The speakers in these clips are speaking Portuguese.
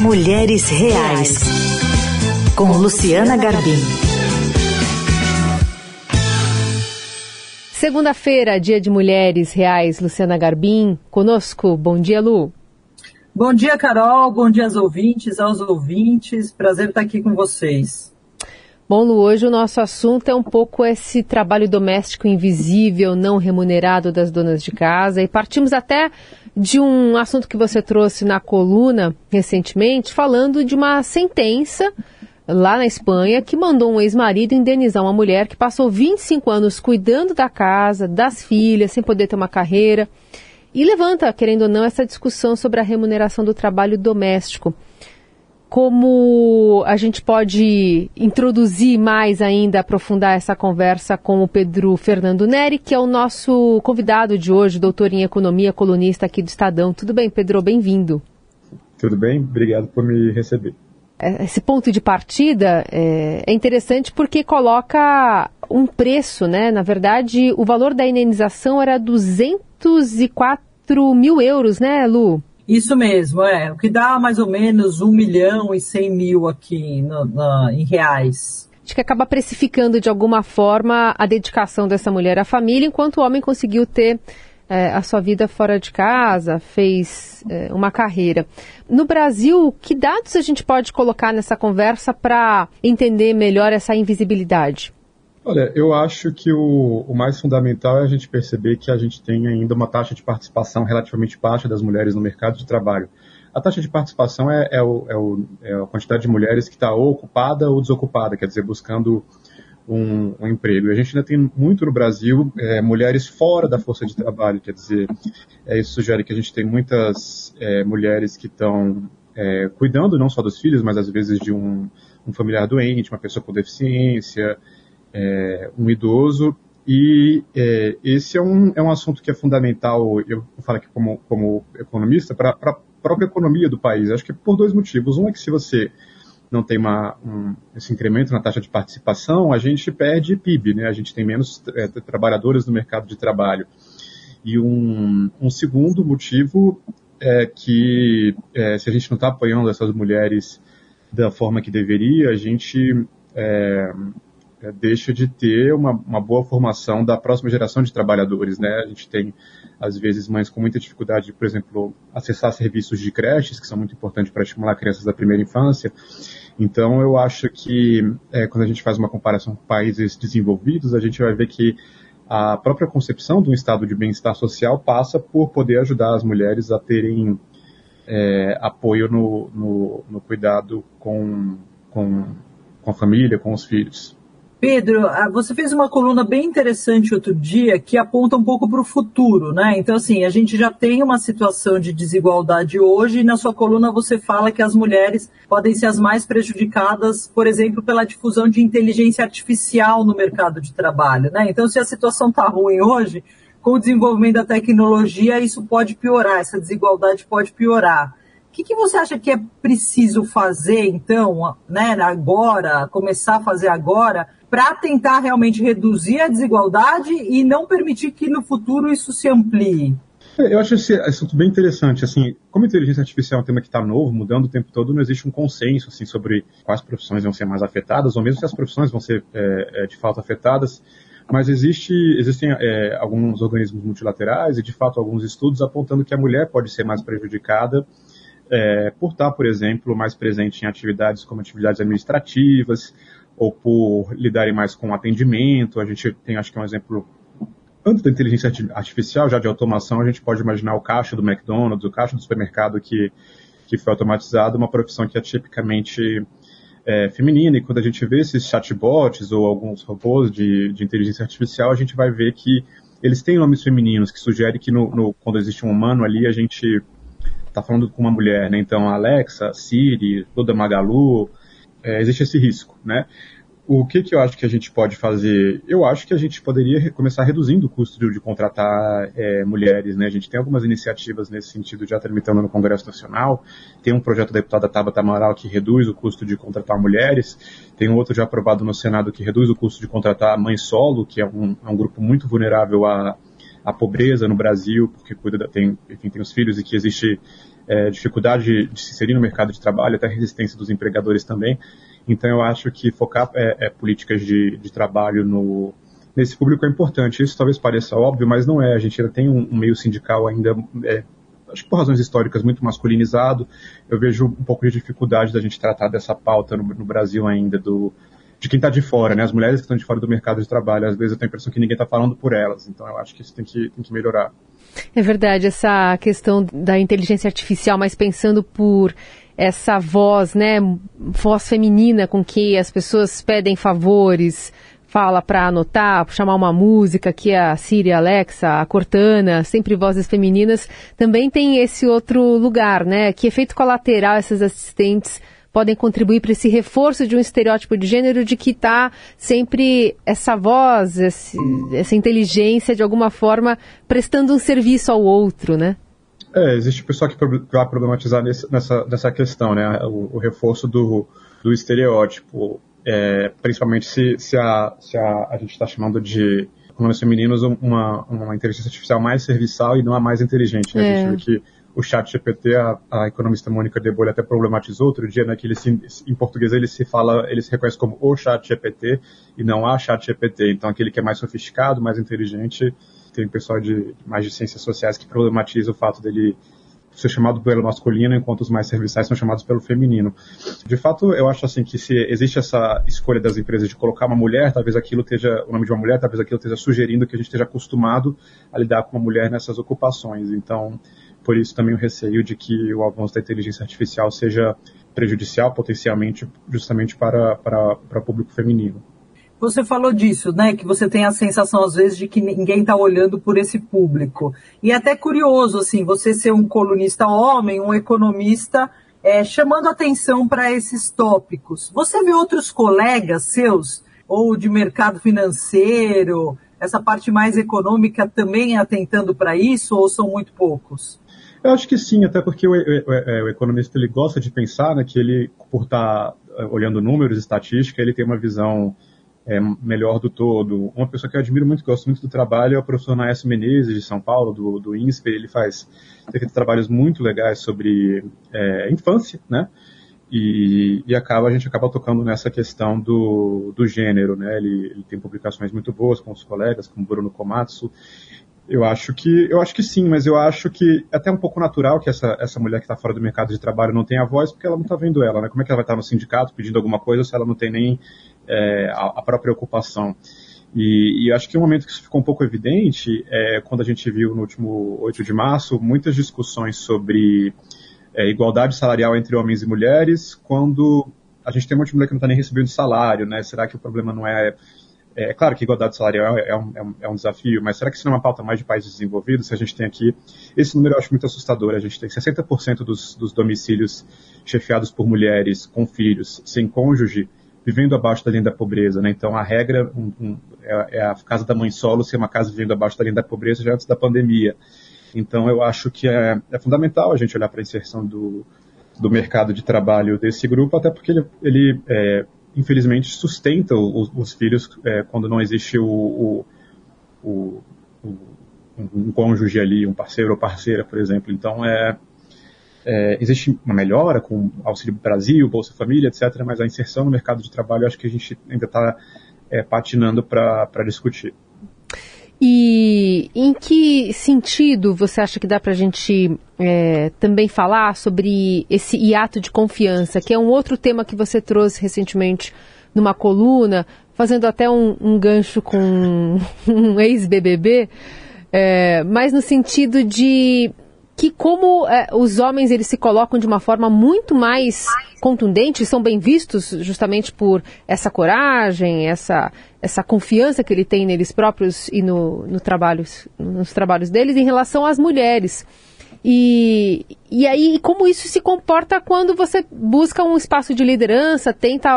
Mulheres Reais, com Luciana Garbim. Segunda-feira, dia de Mulheres Reais, Luciana Garbim, conosco. Bom dia, Lu. Bom dia, Carol. Bom dia aos ouvintes, aos ouvintes. Prazer estar aqui com vocês. Bom, Lu, hoje o nosso assunto é um pouco esse trabalho doméstico invisível, não remunerado das donas de casa. E partimos até de um assunto que você trouxe na coluna recentemente, falando de uma sentença lá na Espanha que mandou um ex-marido indenizar uma mulher que passou 25 anos cuidando da casa, das filhas, sem poder ter uma carreira. E levanta, querendo ou não, essa discussão sobre a remuneração do trabalho doméstico como a gente pode introduzir mais ainda, aprofundar essa conversa com o Pedro Fernando Neri, que é o nosso convidado de hoje, doutor em economia, colunista aqui do Estadão. Tudo bem, Pedro? Bem-vindo. Tudo bem, obrigado por me receber. É, esse ponto de partida é, é interessante porque coloca um preço, né? Na verdade, o valor da indenização era 204 mil euros, né, Lu? Isso mesmo, é. O que dá mais ou menos 1 milhão e 100 mil aqui no, no, em reais. Acho que acaba precificando de alguma forma a dedicação dessa mulher à família, enquanto o homem conseguiu ter é, a sua vida fora de casa, fez é, uma carreira. No Brasil, que dados a gente pode colocar nessa conversa para entender melhor essa invisibilidade? Olha, eu acho que o, o, mais fundamental é a gente perceber que a gente tem ainda uma taxa de participação relativamente baixa das mulheres no mercado de trabalho. A taxa de participação é, é, o, é, o, é a quantidade de mulheres que está ou ocupada ou desocupada, quer dizer, buscando um, um, emprego. E a gente ainda tem muito no Brasil é, mulheres fora da força de trabalho, quer dizer, é, isso sugere que a gente tem muitas é, mulheres que estão é, cuidando não só dos filhos, mas às vezes de um, um familiar doente, uma pessoa com deficiência, é, um idoso, e é, esse é um, é um assunto que é fundamental, eu falo aqui como, como economista, para a própria economia do país. Acho que por dois motivos. Um é que se você não tem uma, um, esse incremento na taxa de participação, a gente perde PIB, né? a gente tem menos é, trabalhadores no mercado de trabalho. E um, um segundo motivo é que é, se a gente não está apoiando essas mulheres da forma que deveria, a gente é, deixa de ter uma, uma, boa formação da próxima geração de trabalhadores, né? A gente tem, às vezes, mães com muita dificuldade, por exemplo, acessar serviços de creches, que são muito importantes para estimular crianças da primeira infância. Então, eu acho que é, quando a gente faz uma comparação com países desenvolvidos, a gente vai ver que a própria concepção de um estado de bem-estar social passa por poder ajudar as mulheres a terem é, apoio no, no, no cuidado com, com, com a família, com os filhos. Pedro, ah, você fez uma coluna bem interessante outro dia que aponta um pouco para o futuro, né? Então, assim, a gente já tem uma situação de desigualdade hoje e na sua coluna você fala que as mulheres podem ser as mais prejudicadas, por exemplo, pela difusão de inteligência artificial no mercado de trabalho, né? Então, se a situação está ruim hoje, com o desenvolvimento da tecnologia, isso pode piorar, essa desigualdade pode piorar. O que, que você acha que é preciso fazer, então, né, agora, começar a fazer agora, para tentar realmente reduzir a desigualdade e não permitir que no futuro isso se amplie? É, eu acho esse assunto bem interessante. Assim, como inteligência artificial é um tema que está novo, mudando o tempo todo, não existe um consenso assim, sobre quais profissões vão ser mais afetadas, ou mesmo se as profissões vão ser é, é de fato afetadas. Mas existe, existem é, alguns organismos multilaterais e, de fato, alguns estudos apontando que a mulher pode ser mais prejudicada é, por estar, por exemplo, mais presente em atividades como atividades administrativas, ou por lidarem mais com atendimento. A gente tem, acho que é um exemplo, antes da inteligência artificial, já de automação, a gente pode imaginar o caixa do McDonald's, o caixa do supermercado que, que foi automatizado, uma profissão que é tipicamente é, feminina, e quando a gente vê esses chatbots ou alguns robôs de, de inteligência artificial, a gente vai ver que eles têm nomes femininos, que sugere que no, no, quando existe um humano ali, a gente está falando com uma mulher, né? Então, Alexa, Siri, toda Magalu, é, existe esse risco, né? O que, que eu acho que a gente pode fazer? Eu acho que a gente poderia começar reduzindo o custo de, de contratar é, mulheres, né? A gente tem algumas iniciativas nesse sentido já tramitando no Congresso Nacional. Tem um projeto da deputada Tabata Amaral que reduz o custo de contratar mulheres. Tem outro já aprovado no Senado que reduz o custo de contratar mãe solo, que é um, é um grupo muito vulnerável à, à pobreza no Brasil, porque cuida da, tem, enfim, tem os filhos e que existe é, dificuldade de, se inserir no mercado de trabalho, até resistência dos empregadores também. Então eu acho que focar é, é, políticas de, de trabalho no, nesse público é importante. Isso talvez pareça óbvio, mas não é. A gente ainda tem um, um meio sindical ainda, é, acho que por razões históricas, muito masculinizado. Eu vejo um pouco de dificuldade da gente tratar dessa pauta no, no Brasil ainda, do, de quem está de fora, né? As mulheres que estão de fora do mercado de trabalho, às vezes eu tenho a impressão que ninguém está falando por elas. Então eu acho que isso tem que, tem que melhorar. É verdade, essa questão da inteligência artificial, mas pensando por essa voz, né, voz feminina com que as pessoas pedem favores, fala para anotar, chamar uma música, que é a Siri, a Alexa, a Cortana, sempre vozes femininas, também tem esse outro lugar, né, que efeito colateral essas assistentes podem contribuir para esse reforço de um estereótipo de gênero de que está sempre essa voz, esse, essa inteligência, de alguma forma, prestando um serviço ao outro, né? É, existe pessoa que vai problematizar nesse, nessa, nessa questão, né? O, o reforço do, do estereótipo, é, principalmente se, se, a, se a, a gente está chamando de pronomes femininos uma, uma inteligência artificial mais serviçal e não a mais inteligente. Né? É. A gente vê que o chat GPT, a, a economista Mônica de Bolha até problematizou outro dia, né, que ele se, em português ele se fala, ele se reconhece como o chat GPT e não a chat GPT. Então aquele que é mais sofisticado, mais inteligente, tem pessoal de mais de ciências sociais que problematiza o fato dele ser chamado pelo masculino, enquanto os mais serviçais são chamados pelo feminino. De fato, eu acho assim que se existe essa escolha das empresas de colocar uma mulher, talvez aquilo esteja, o nome de uma mulher, talvez aquilo esteja sugerindo que a gente esteja acostumado a lidar com uma mulher nessas ocupações. Então, por isso também o receio de que o avanço da inteligência artificial seja prejudicial potencialmente justamente para, para, para público feminino. Você falou disso, né? Que você tem a sensação às vezes de que ninguém está olhando por esse público. E é até curioso, assim, você ser um colunista homem, um economista, é, chamando atenção para esses tópicos. Você vê outros colegas seus, ou de mercado financeiro, essa parte mais econômica também atentando para isso, ou são muito poucos? Eu acho que sim, até porque o, o, o, o economista ele gosta de pensar né, que ele, por estar tá, eh, olhando números, estatística, ele tem uma visão é, melhor do todo. Uma pessoa que eu admiro muito, gosto muito do trabalho, é o professor Naécio Menezes, de São Paulo, do, do INSPE. Ele faz trabalhos muito legais sobre é, infância, né? E, e, acaba, a gente acaba tocando nessa questão do, do gênero, né? Ele, ele tem publicações muito boas com os colegas, como Bruno Komatsu, eu acho que eu acho que sim, mas eu acho que é até um pouco natural que essa, essa mulher que está fora do mercado de trabalho não tenha voz, porque ela não está vendo ela, né? Como é que ela vai estar no sindicato pedindo alguma coisa se ela não tem nem é, a, a, própria ocupação? E, e, acho que um momento que isso ficou um pouco evidente é quando a gente viu no último 8 de março muitas discussões sobre é, igualdade salarial entre homens e mulheres, quando a gente tem uma mulher que não está nem recebendo salário, né? Será que o problema não é é claro que igualdade salarial é, é um, é um, é um desafio, mas será que isso não é uma pauta mais de países desenvolvidos? Se a gente tem aqui, esse número eu acho muito assustador, a gente tem 60% dos, dos domicílios chefiados por mulheres com filhos, sem cônjuge, vivendo abaixo da linha da pobreza, né? Então a regra um, é, é, a casa da mãe solo ser uma casa vivendo abaixo da linha da pobreza já antes da pandemia. Então eu acho que é, é fundamental a gente olhar para a inserção do, do mercado de trabalho desse grupo, até porque ele, ele é, infelizmente, sustenta os, os filhos é, quando não existe o, o, o, um cônjuge ali, um parceiro ou parceira, por exemplo. Então, é, é, existe uma melhora com Auxílio Brasil, Bolsa Família, etc., mas a inserção no mercado de trabalho, acho que a gente ainda está é, patinando para discutir. E em que sentido você acha que dá para a gente é, também falar sobre esse hiato de confiança, que é um outro tema que você trouxe recentemente numa coluna, fazendo até um, um gancho com um ex-BBB, é, mas no sentido de que como é, os homens eles se colocam de uma forma muito mais contundente, são bem vistos justamente por essa coragem, essa, essa confiança que ele tem neles próprios e no, no trabalhos, nos trabalhos deles em relação às mulheres. E, e aí, como isso se comporta quando você busca um espaço de liderança, tenta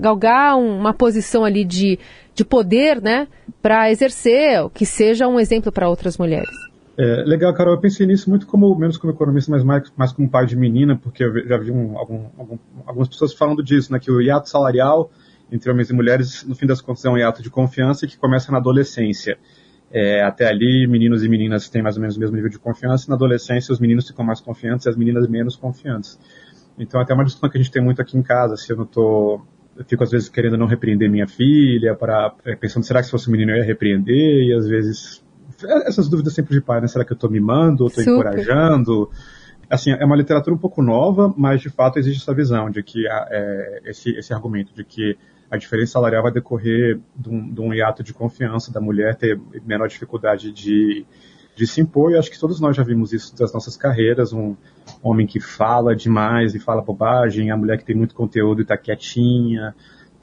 galgar uma posição ali de, de poder, né, para exercer, que seja um exemplo para outras mulheres? É, legal, Carol. Eu pensei nisso muito como, menos como economista, mas mais, mais como pai de menina, porque eu já vi um, algum, algum, algumas pessoas falando disso, né, que o hiato salarial entre homens e mulheres, no fim das contas, é um hiato de confiança que começa na adolescência. É, até ali, meninos e meninas têm mais ou menos o mesmo nível de confiança, e na adolescência os meninos ficam mais confiantes e as meninas menos confiantes. Então, até uma discussão que a gente tem muito aqui em casa, se eu não tô eu fico às vezes querendo não repreender minha filha, para é, pensando será que se fosse um menino eu ia repreender e às vezes essas dúvidas sempre de pai, né? Será que eu estou mimando ou estou encorajando? Assim, é uma literatura um pouco nova, mas de fato existe essa visão de que é, esse, esse argumento de que a diferença salarial vai decorrer de um, de um hiato de confiança da mulher ter menor dificuldade de, de se impor, e acho que todos nós já vimos isso das nossas carreiras, um homem que fala demais e fala bobagem, a mulher que tem muito conteúdo e está quietinha.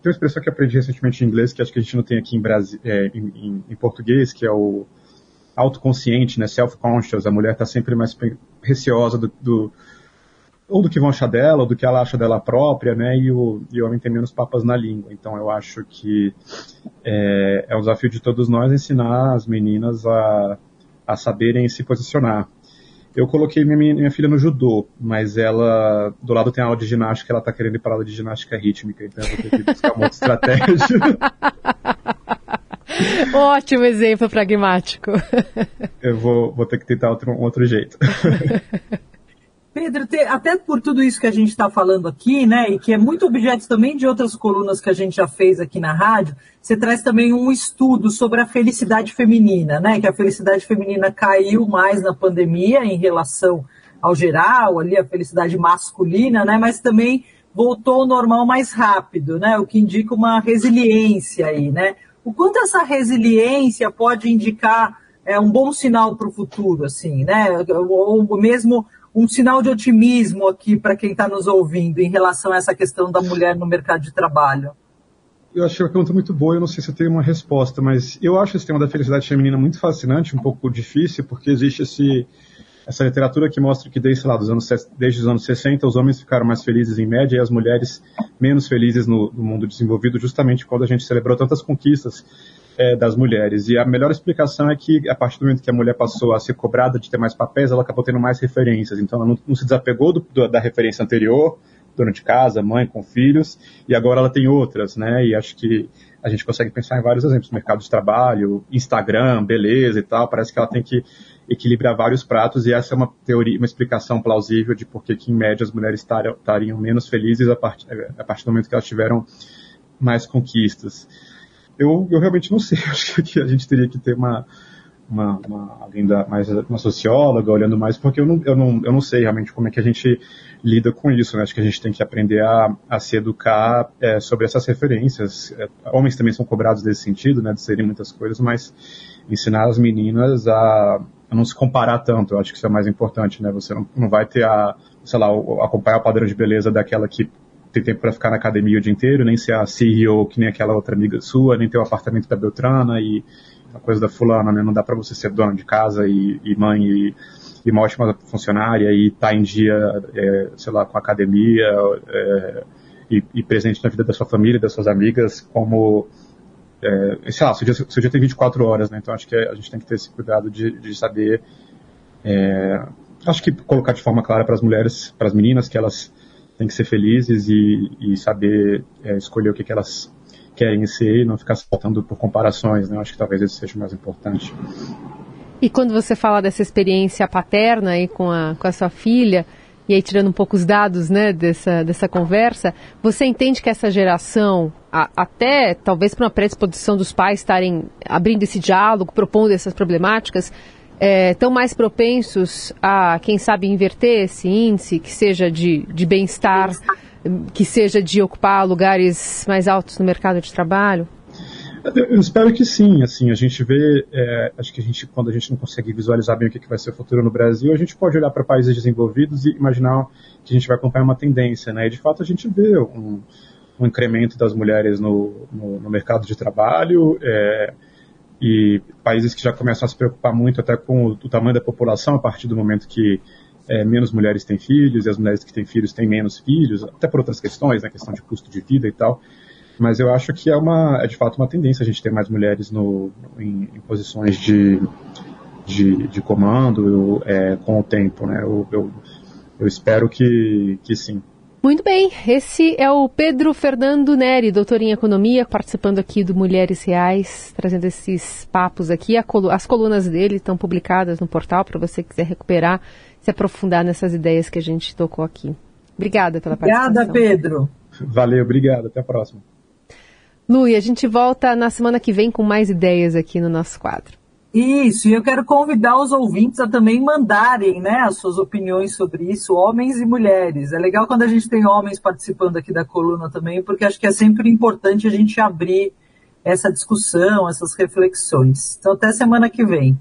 Tem uma expressão que aprendi recentemente em inglês, que acho que a gente não tem aqui em, Brasil, é, em, em, em português, que é o autoconsciente, né, self-conscious, a mulher está sempre mais receosa do, do, ou do que vão achar dela, ou do que ela acha dela própria, né, e o, e o homem tem menos papas na língua. Então eu acho que é, é um desafio de todos nós ensinar as meninas a, a saberem se posicionar. Eu coloquei minha, minha filha no judô, mas ela, do lado tem a aula de ginástica, ela está querendo ir para aula de ginástica rítmica, então eu vou ter que buscar uma outra estratégia. Ótimo exemplo pragmático. Eu vou, vou ter que tentar outro, um outro jeito. Pedro, até por tudo isso que a gente está falando aqui, né, e que é muito objeto também de outras colunas que a gente já fez aqui na rádio, você traz também um estudo sobre a felicidade feminina, né, que a felicidade feminina caiu mais na pandemia em relação ao geral, ali a felicidade masculina, né, mas também voltou ao normal mais rápido, né, o que indica uma resiliência aí, né. O quanto essa resiliência pode indicar é, um bom sinal para o futuro, assim, né, ou mesmo um sinal de otimismo aqui para quem está nos ouvindo em relação a essa questão da mulher no mercado de trabalho? Eu acho que é uma pergunta muito boa, eu não sei se eu tenho uma resposta, mas eu acho esse tema da felicidade feminina muito fascinante, um pouco difícil, porque existe esse, essa literatura que mostra que desde, lá, anos, desde os anos 60 os homens ficaram mais felizes em média e as mulheres menos felizes no, no mundo desenvolvido, justamente quando a gente celebrou tantas conquistas é, das mulheres. E a melhor explicação é que, a partir do momento que a mulher passou a ser cobrada de ter mais papéis, ela acabou tendo mais referências. Então, ela não, não se desapegou do, do, da referência anterior, dona de casa, mãe com filhos, e agora ela tem outras, né? E acho que a gente consegue pensar em vários exemplos, mercado de trabalho, Instagram, beleza e tal, parece que ela tem que equilibrar vários pratos e essa é uma teoria, uma explicação plausível de por que em média as mulheres estariam menos felizes a partir, a partir do momento que elas tiveram mais conquistas eu, eu realmente não sei. Acho que a gente teria que ter uma, uma, uma da, mais uma socióloga olhando mais, porque eu não, eu, não, eu não sei realmente como é que a gente lida com isso. Né? Acho que a gente tem que aprender a, a se educar é, sobre essas referências. É, homens também são cobrados nesse sentido, né, de serem muitas coisas, mas ensinar as meninas a, a não se comparar tanto. Eu acho que isso é mais importante, né? Você não, não vai ter a, sei lá, acompanhar o padrão de beleza daquela que ter tempo para ficar na academia o dia inteiro, nem ser a CEO que nem aquela outra amiga sua, nem ter o apartamento da Beltrana e a coisa da fulana, né? Não dá para você ser dona de casa e, e mãe e, e, uma ótima funcionária e estar tá em dia, é, sei lá, com a academia é, e, e, presente na vida da sua família, das suas amigas, como, é, sei lá, seu dia, seu dia tem 24 horas, né? Então acho que a gente tem que ter esse cuidado de, de saber, é, acho que colocar de forma clara para as mulheres, para as meninas, que elas têm que ser felizes e, e saber é, escolher o que, que elas querem ser e não ficar saltando por comparações, né? Acho que talvez isso seja o mais importante. E quando você fala dessa experiência paterna aí com a, com a sua filha, e aí tirando um pouco os dados né, dessa, dessa conversa, você entende que essa geração, a, até talvez para uma predisposição dos pais estarem abrindo esse diálogo, propondo essas problemáticas, estão é, mais propensos a, quem sabe, inverter esse índice, que seja de, de bem-estar, que seja de ocupar lugares mais altos no mercado de trabalho? Eu espero que sim, assim, a gente vê, é, acho que a gente, quando a gente não consegue visualizar bem o que, vai ser o futuro no Brasil, a gente pode olhar para países desenvolvidos e imaginar que a gente vai acompanhar uma tendência, né, e de fato a gente vê um, um incremento das mulheres no, no, no mercado de trabalho, é, e países que já começam a se preocupar muito até com o, o tamanho da população a partir do momento que é, menos mulheres têm filhos e as mulheres que têm filhos têm menos filhos, até por outras questões, né, questão de custo de vida e tal. Mas eu acho que é uma, é de fato uma tendência a gente ter mais mulheres no, em, em posições de, de, de comando é, com o tempo, né? Eu, eu, eu espero que, que sim. Muito bem, esse é o Pedro Fernando Neri, doutor em economia, participando aqui do Mulheres Reais, trazendo esses papos aqui. As colunas dele estão publicadas no portal para você quiser recuperar, se aprofundar nessas ideias que a gente tocou aqui. Obrigada pela participação. Obrigada, Pedro. Valeu, obrigado. Até a próxima. Lu, e a gente volta na semana que vem com mais ideias aqui no nosso quadro. Isso, e eu quero convidar os ouvintes a também mandarem né, as suas opiniões sobre isso, homens e mulheres. É legal quando a gente tem homens participando aqui da coluna também, porque acho que é sempre importante a gente abrir essa discussão, essas reflexões. Então, até semana que vem.